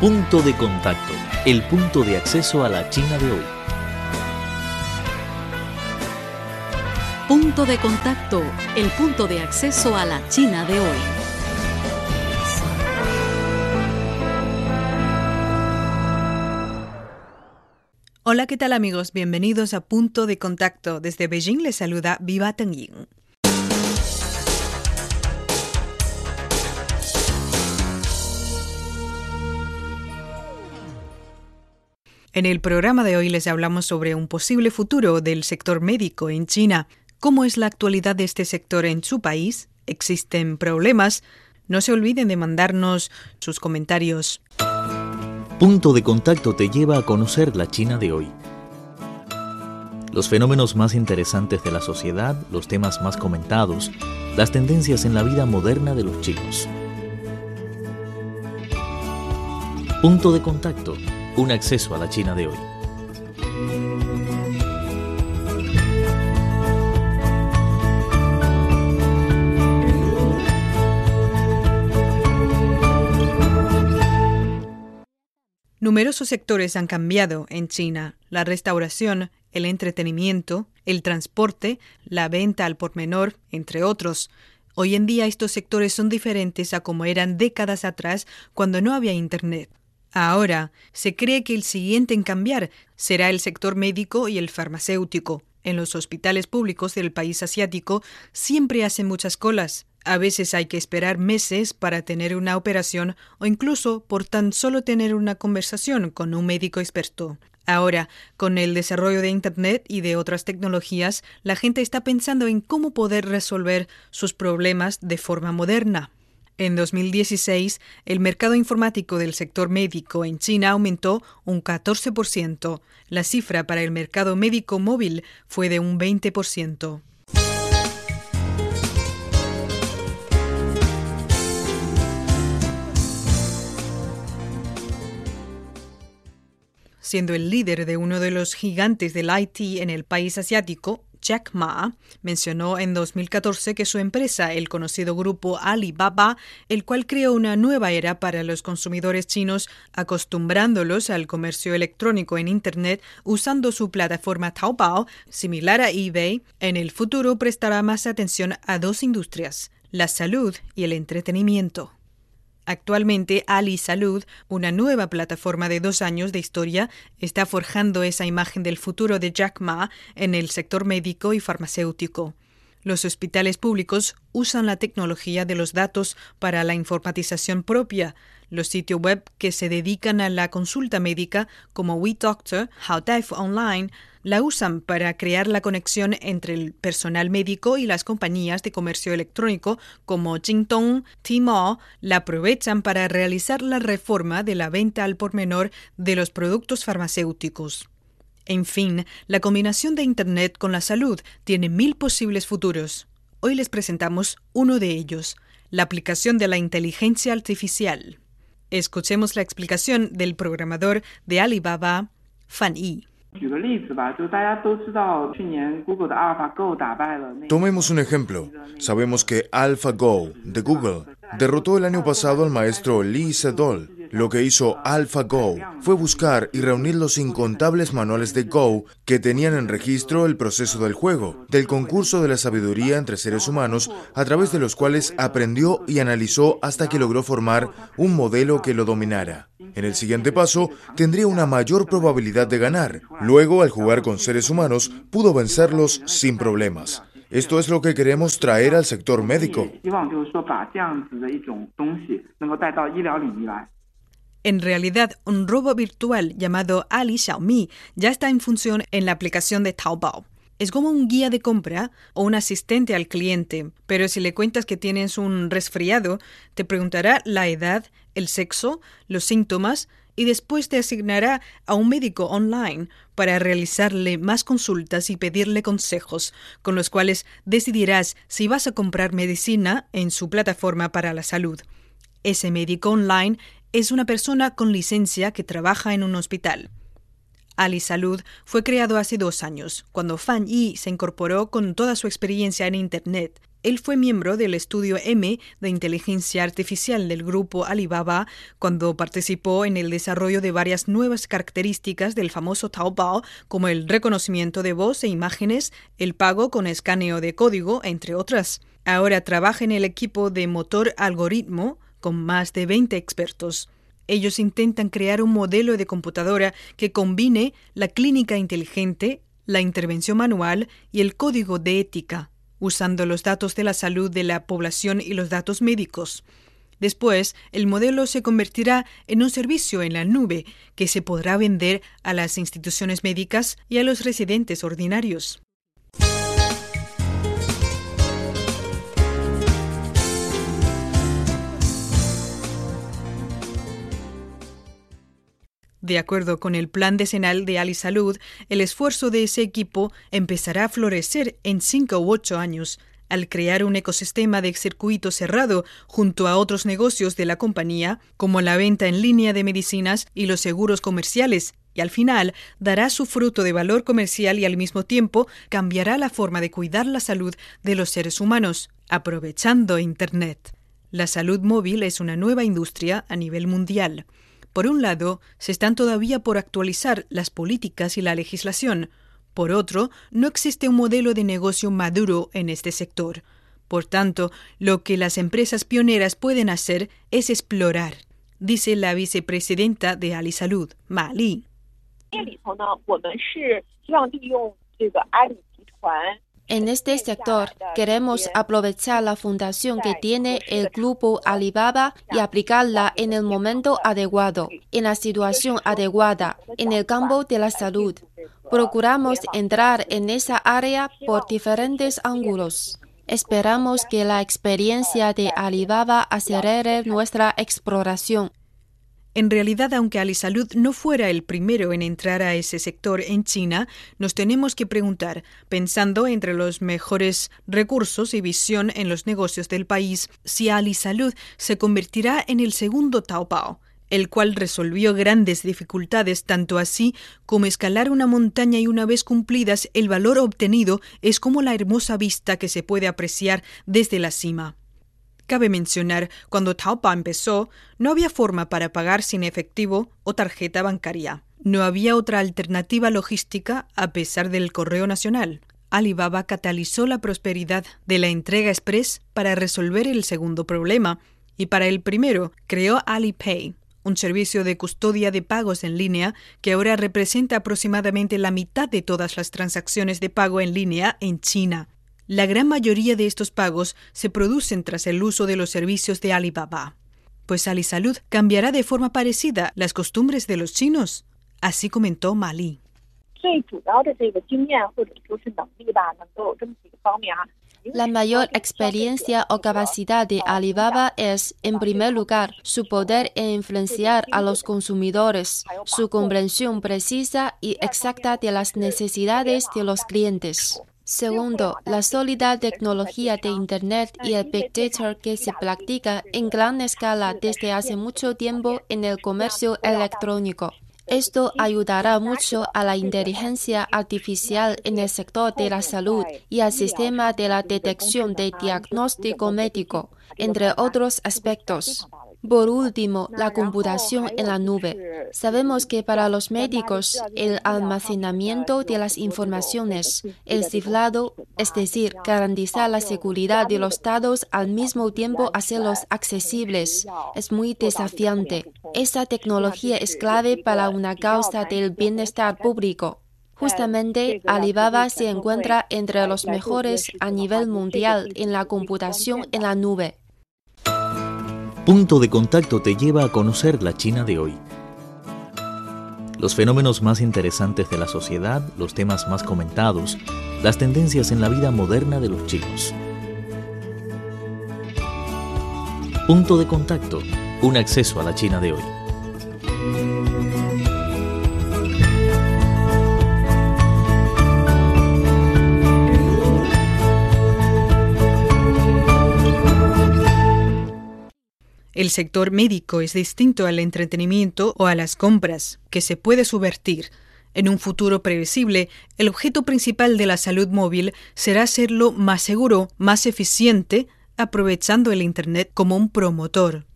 Punto de contacto, el punto de acceso a la China de hoy. Punto de contacto, el punto de acceso a la China de hoy. Hola, ¿qué tal amigos? Bienvenidos a Punto de Contacto. Desde Beijing les saluda Viva Tengying. En el programa de hoy les hablamos sobre un posible futuro del sector médico en China. ¿Cómo es la actualidad de este sector en su país? ¿Existen problemas? No se olviden de mandarnos sus comentarios. Punto de contacto te lleva a conocer la China de hoy. Los fenómenos más interesantes de la sociedad, los temas más comentados, las tendencias en la vida moderna de los chinos. Punto de contacto, un acceso a la China de hoy. Numerosos sectores han cambiado en China. La restauración, el entretenimiento, el transporte, la venta al por menor, entre otros. Hoy en día estos sectores son diferentes a como eran décadas atrás cuando no había Internet. Ahora, se cree que el siguiente en cambiar será el sector médico y el farmacéutico. En los hospitales públicos del país asiático siempre hacen muchas colas. A veces hay que esperar meses para tener una operación o incluso por tan solo tener una conversación con un médico experto. Ahora, con el desarrollo de Internet y de otras tecnologías, la gente está pensando en cómo poder resolver sus problemas de forma moderna. En 2016, el mercado informático del sector médico en China aumentó un 14%. La cifra para el mercado médico móvil fue de un 20%. Siendo el líder de uno de los gigantes del IT en el país asiático, Jack Ma mencionó en 2014 que su empresa, el conocido grupo Alibaba, el cual creó una nueva era para los consumidores chinos, acostumbrándolos al comercio electrónico en Internet usando su plataforma Taobao, similar a eBay, en el futuro prestará más atención a dos industrias, la salud y el entretenimiento. Actualmente, Ali Salud, una nueva plataforma de dos años de historia, está forjando esa imagen del futuro de Jack Ma en el sector médico y farmacéutico. Los hospitales públicos usan la tecnología de los datos para la informatización propia. Los sitios web que se dedican a la consulta médica, como WeDoctor, HowDive Online, la usan para crear la conexión entre el personal médico y las compañías de comercio electrónico como Jingdong, Tmall, la aprovechan para realizar la reforma de la venta al por menor de los productos farmacéuticos. En fin, la combinación de Internet con la salud tiene mil posibles futuros. Hoy les presentamos uno de ellos, la aplicación de la inteligencia artificial. Escuchemos la explicación del programador de Alibaba, Fan Yi. Tomemos un ejemplo. Sabemos que AlphaGo de Google derrotó el año pasado al maestro Lee Sedol. Lo que hizo AlphaGo fue buscar y reunir los incontables manuales de Go que tenían en registro el proceso del juego, del concurso de la sabiduría entre seres humanos, a través de los cuales aprendió y analizó hasta que logró formar un modelo que lo dominara. En el siguiente paso, tendría una mayor probabilidad de ganar. Luego, al jugar con seres humanos, pudo vencerlos sin problemas. Esto es lo que queremos traer al sector médico. En realidad, un robot virtual llamado Ali Xiaomi ya está en función en la aplicación de Taobao. Es como un guía de compra o un asistente al cliente, pero si le cuentas que tienes un resfriado, te preguntará la edad, el sexo, los síntomas y después te asignará a un médico online para realizarle más consultas y pedirle consejos, con los cuales decidirás si vas a comprar medicina en su plataforma para la salud. Ese médico online es una persona con licencia que trabaja en un hospital. Ali Salud fue creado hace dos años, cuando Fan Yi se incorporó con toda su experiencia en Internet. Él fue miembro del estudio M de inteligencia artificial del grupo Alibaba cuando participó en el desarrollo de varias nuevas características del famoso Taobao, como el reconocimiento de voz e imágenes, el pago con escaneo de código, entre otras. Ahora trabaja en el equipo de motor algoritmo con más de 20 expertos. Ellos intentan crear un modelo de computadora que combine la clínica inteligente, la intervención manual y el código de ética usando los datos de la salud de la población y los datos médicos. Después, el modelo se convertirá en un servicio en la nube que se podrá vender a las instituciones médicas y a los residentes ordinarios. De acuerdo con el plan decenal de Ali Salud, el esfuerzo de ese equipo empezará a florecer en cinco u ocho años, al crear un ecosistema de circuito cerrado junto a otros negocios de la compañía, como la venta en línea de medicinas y los seguros comerciales, y al final dará su fruto de valor comercial y al mismo tiempo cambiará la forma de cuidar la salud de los seres humanos, aprovechando Internet. La salud móvil es una nueva industria a nivel mundial. Por un lado, se están todavía por actualizar las políticas y la legislación. Por otro, no existe un modelo de negocio maduro en este sector. Por tanto, lo que las empresas pioneras pueden hacer es explorar, dice la vicepresidenta de Alisalud, Ma Li. En este sector queremos aprovechar la fundación que tiene el grupo Alibaba y aplicarla en el momento adecuado, en la situación adecuada, en el campo de la salud. Procuramos entrar en esa área por diferentes ángulos. Esperamos que la experiencia de Alibaba acelere nuestra exploración en realidad, aunque Alisalud no fuera el primero en entrar a ese sector en China, nos tenemos que preguntar, pensando entre los mejores recursos y visión en los negocios del país, si Alisalud se convertirá en el segundo Taobao, el cual resolvió grandes dificultades tanto así como escalar una montaña y una vez cumplidas el valor obtenido es como la hermosa vista que se puede apreciar desde la cima. Cabe mencionar, cuando Taobao empezó, no había forma para pagar sin efectivo o tarjeta bancaria. No había otra alternativa logística a pesar del correo nacional. Alibaba catalizó la prosperidad de la entrega express para resolver el segundo problema, y para el primero creó Alipay, un servicio de custodia de pagos en línea que ahora representa aproximadamente la mitad de todas las transacciones de pago en línea en China. La gran mayoría de estos pagos se producen tras el uso de los servicios de Alibaba. Pues Alisalud cambiará de forma parecida las costumbres de los chinos. Así comentó Mali. La mayor experiencia o capacidad de Alibaba es, en primer lugar, su poder e influenciar a los consumidores, su comprensión precisa y exacta de las necesidades de los clientes. Segundo, la sólida tecnología de Internet y el Big Data que se practica en gran escala desde hace mucho tiempo en el comercio electrónico. Esto ayudará mucho a la inteligencia artificial en el sector de la salud y al sistema de la detección de diagnóstico médico, entre otros aspectos. Por último, la computación en la nube. Sabemos que para los médicos el almacenamiento de las informaciones, el cifrado, es decir, garantizar la seguridad de los datos al mismo tiempo hacerlos accesibles, es muy desafiante. Esta tecnología es clave para una causa del bienestar público. Justamente Alibaba se encuentra entre los mejores a nivel mundial en la computación en la nube. Punto de contacto te lleva a conocer la China de hoy. Los fenómenos más interesantes de la sociedad, los temas más comentados, las tendencias en la vida moderna de los chinos. Punto de contacto, un acceso a la China de hoy. El sector médico es distinto al entretenimiento o a las compras, que se puede subvertir. En un futuro previsible, el objeto principal de la salud móvil será hacerlo más seguro, más eficiente, aprovechando el Internet como un promotor.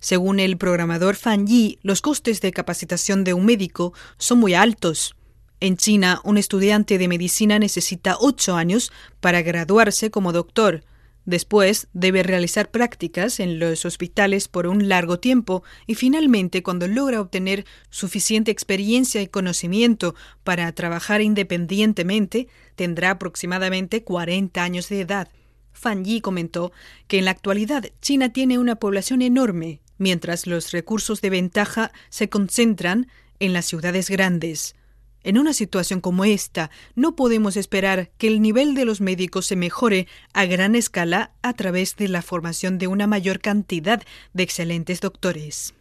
Según el programador Fan Yi, los costes de capacitación de un médico son muy altos. En China, un estudiante de medicina necesita ocho años para graduarse como doctor. Después debe realizar prácticas en los hospitales por un largo tiempo y finalmente cuando logra obtener suficiente experiencia y conocimiento para trabajar independientemente, tendrá aproximadamente 40 años de edad. Fan Yi comentó que en la actualidad China tiene una población enorme, mientras los recursos de ventaja se concentran en las ciudades grandes. En una situación como esta, no podemos esperar que el nivel de los médicos se mejore a gran escala a través de la formación de una mayor cantidad de excelentes doctores.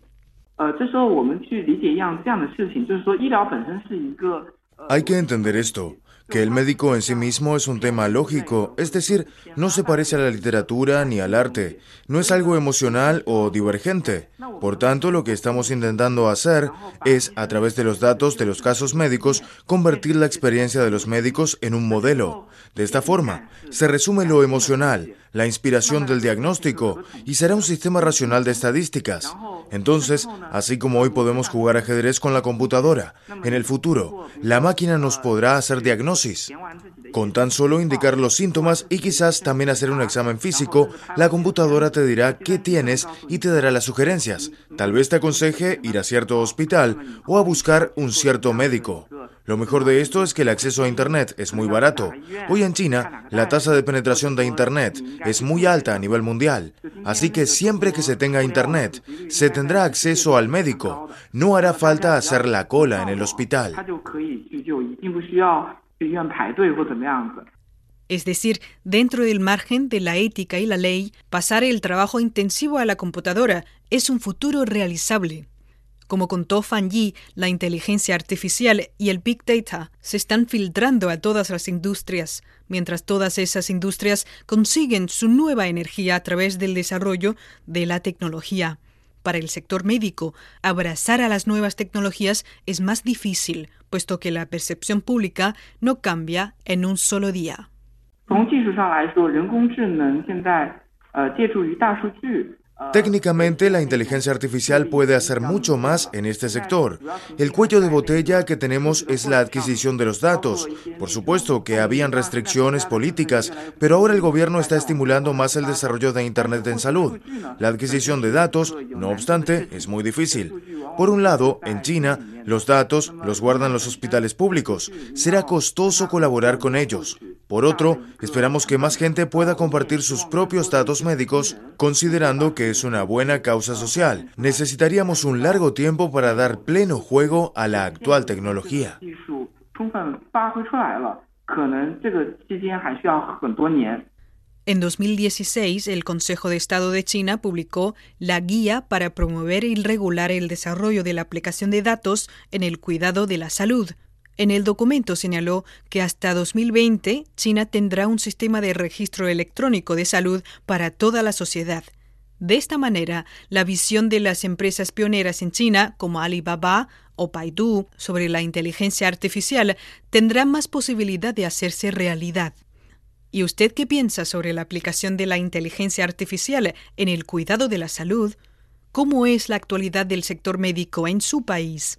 Hay que entender esto que el médico en sí mismo es un tema lógico, es decir, no se parece a la literatura ni al arte, no es algo emocional o divergente. Por tanto, lo que estamos intentando hacer es, a través de los datos de los casos médicos, convertir la experiencia de los médicos en un modelo. De esta forma, se resume lo emocional, la inspiración del diagnóstico y será un sistema racional de estadísticas. Entonces, así como hoy podemos jugar ajedrez con la computadora, en el futuro, la máquina nos podrá hacer diagnosis. Con tan solo indicar los síntomas y quizás también hacer un examen físico, la computadora te dirá qué tienes y te dará las sugerencias. Tal vez te aconseje ir a cierto hospital o a buscar un cierto médico. Lo mejor de esto es que el acceso a Internet es muy barato. Hoy en China, la tasa de penetración de Internet es muy alta a nivel mundial. Así que siempre que se tenga Internet, se tendrá acceso al médico. No hará falta hacer la cola en el hospital. Es decir, dentro del margen de la ética y la ley, pasar el trabajo intensivo a la computadora es un futuro realizable. Como contó Fan Yi, la inteligencia artificial y el Big Data se están filtrando a todas las industrias, mientras todas esas industrias consiguen su nueva energía a través del desarrollo de la tecnología. Para el sector médico, abrazar a las nuevas tecnologías es más difícil, puesto que la percepción pública no cambia en un solo día. Técnicamente, la inteligencia artificial puede hacer mucho más en este sector. El cuello de botella que tenemos es la adquisición de los datos. Por supuesto que habían restricciones políticas, pero ahora el gobierno está estimulando más el desarrollo de Internet en salud. La adquisición de datos, no obstante, es muy difícil. Por un lado, en China, los datos los guardan los hospitales públicos. Será costoso colaborar con ellos. Por otro, esperamos que más gente pueda compartir sus propios datos médicos, considerando que es una buena causa social. Necesitaríamos un largo tiempo para dar pleno juego a la actual tecnología. En 2016, el Consejo de Estado de China publicó la Guía para promover y regular el desarrollo de la aplicación de datos en el cuidado de la salud. En el documento señaló que hasta 2020 China tendrá un sistema de registro electrónico de salud para toda la sociedad. De esta manera, la visión de las empresas pioneras en China, como Alibaba o Baidu, sobre la inteligencia artificial tendrá más posibilidad de hacerse realidad. ¿Y usted qué piensa sobre la aplicación de la inteligencia artificial en el cuidado de la salud? ¿Cómo es la actualidad del sector médico en su país?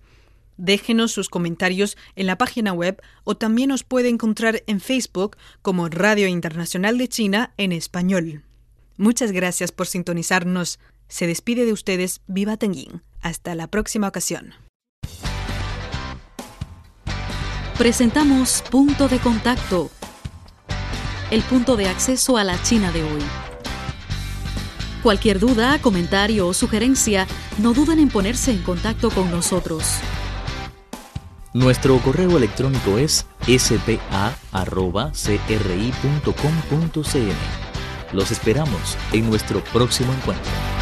Déjenos sus comentarios en la página web o también nos puede encontrar en Facebook como Radio Internacional de China en español. Muchas gracias por sintonizarnos. Se despide de ustedes Viva Tenguín. Hasta la próxima ocasión. Presentamos Punto de Contacto, el punto de acceso a la China de hoy. Cualquier duda, comentario o sugerencia, no duden en ponerse en contacto con nosotros. Nuestro correo electrónico es spa.cri.com.cn. Los esperamos en nuestro próximo encuentro.